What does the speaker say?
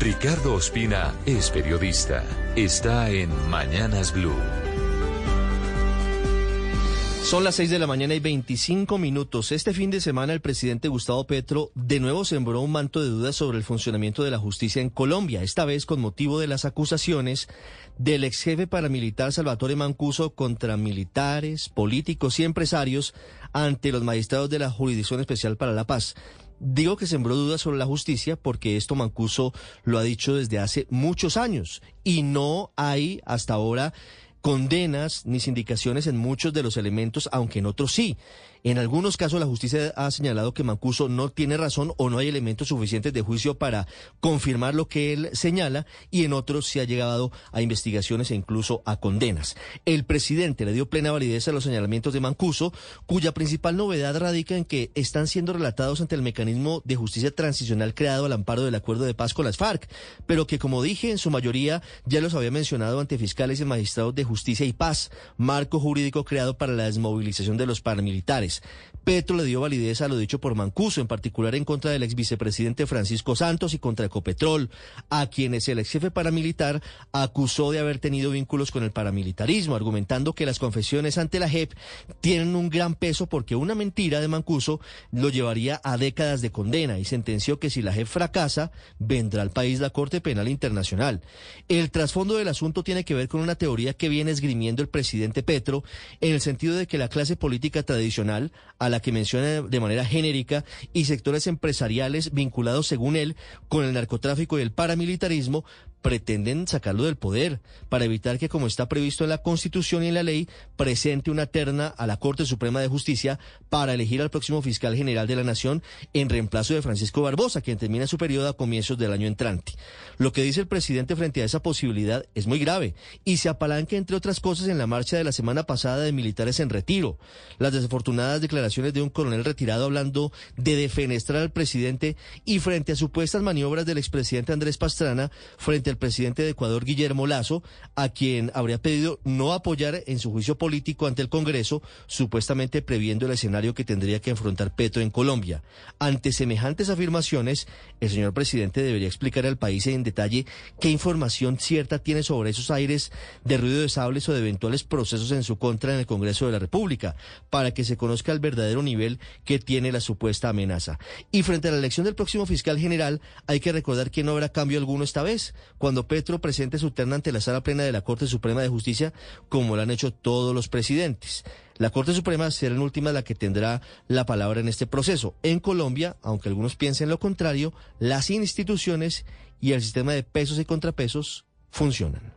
Ricardo Ospina es periodista. Está en Mañanas Blue. Son las 6 de la mañana y 25 minutos. Este fin de semana el presidente Gustavo Petro de nuevo sembró un manto de dudas sobre el funcionamiento de la justicia en Colombia, esta vez con motivo de las acusaciones del ex jefe paramilitar Salvatore Mancuso contra militares, políticos y empresarios ante los magistrados de la Jurisdicción Especial para la Paz. Digo que sembró dudas sobre la justicia porque esto Mancuso lo ha dicho desde hace muchos años y no hay hasta ahora condenas ni sindicaciones en muchos de los elementos, aunque en otros sí. En algunos casos la justicia ha señalado que Mancuso no tiene razón o no hay elementos suficientes de juicio para confirmar lo que él señala y en otros se ha llegado a investigaciones e incluso a condenas. El presidente le dio plena validez a los señalamientos de Mancuso, cuya principal novedad radica en que están siendo relatados ante el mecanismo de justicia transicional creado al amparo del acuerdo de paz con las FARC, pero que como dije en su mayoría ya los había mencionado ante fiscales y magistrados de justicia y paz, marco jurídico creado para la desmovilización de los paramilitares. Petro le dio validez a lo dicho por Mancuso, en particular en contra del ex vicepresidente Francisco Santos y contra Ecopetrol, a quienes el ex jefe paramilitar acusó de haber tenido vínculos con el paramilitarismo, argumentando que las confesiones ante la JEP tienen un gran peso porque una mentira de Mancuso lo llevaría a décadas de condena y sentenció que si la JEP fracasa, vendrá al país la Corte Penal Internacional. El trasfondo del asunto tiene que ver con una teoría que viene esgrimiendo el presidente Petro en el sentido de que la clase política tradicional a la que menciona de manera genérica y sectores empresariales vinculados, según él, con el narcotráfico y el paramilitarismo, pretenden sacarlo del poder para evitar que, como está previsto en la Constitución y en la ley, presente una terna a la Corte Suprema de Justicia para elegir al próximo fiscal general de la Nación en reemplazo de Francisco Barbosa, quien termina su periodo a comienzos del año entrante. Lo que dice el presidente frente a esa posibilidad es muy grave y se apalanca, entre otras cosas, en la marcha de la semana pasada de militares en retiro, las desafortunadas declaraciones de un coronel retirado hablando de defenestrar al presidente y frente a supuestas maniobras del expresidente Andrés Pastrana frente el presidente de Ecuador, Guillermo Lazo, a quien habría pedido no apoyar en su juicio político ante el Congreso, supuestamente previendo el escenario que tendría que enfrentar Petro en Colombia. Ante semejantes afirmaciones, el señor presidente debería explicar al país en detalle qué información cierta tiene sobre esos aires de ruido de sables o de eventuales procesos en su contra en el Congreso de la República, para que se conozca el verdadero nivel que tiene la supuesta amenaza. Y frente a la elección del próximo fiscal general, hay que recordar que no habrá cambio alguno esta vez cuando Petro presente su terna ante la sala plena de la Corte Suprema de Justicia, como lo han hecho todos los presidentes. La Corte Suprema será en última la que tendrá la palabra en este proceso. En Colombia, aunque algunos piensen lo contrario, las instituciones y el sistema de pesos y contrapesos funcionan.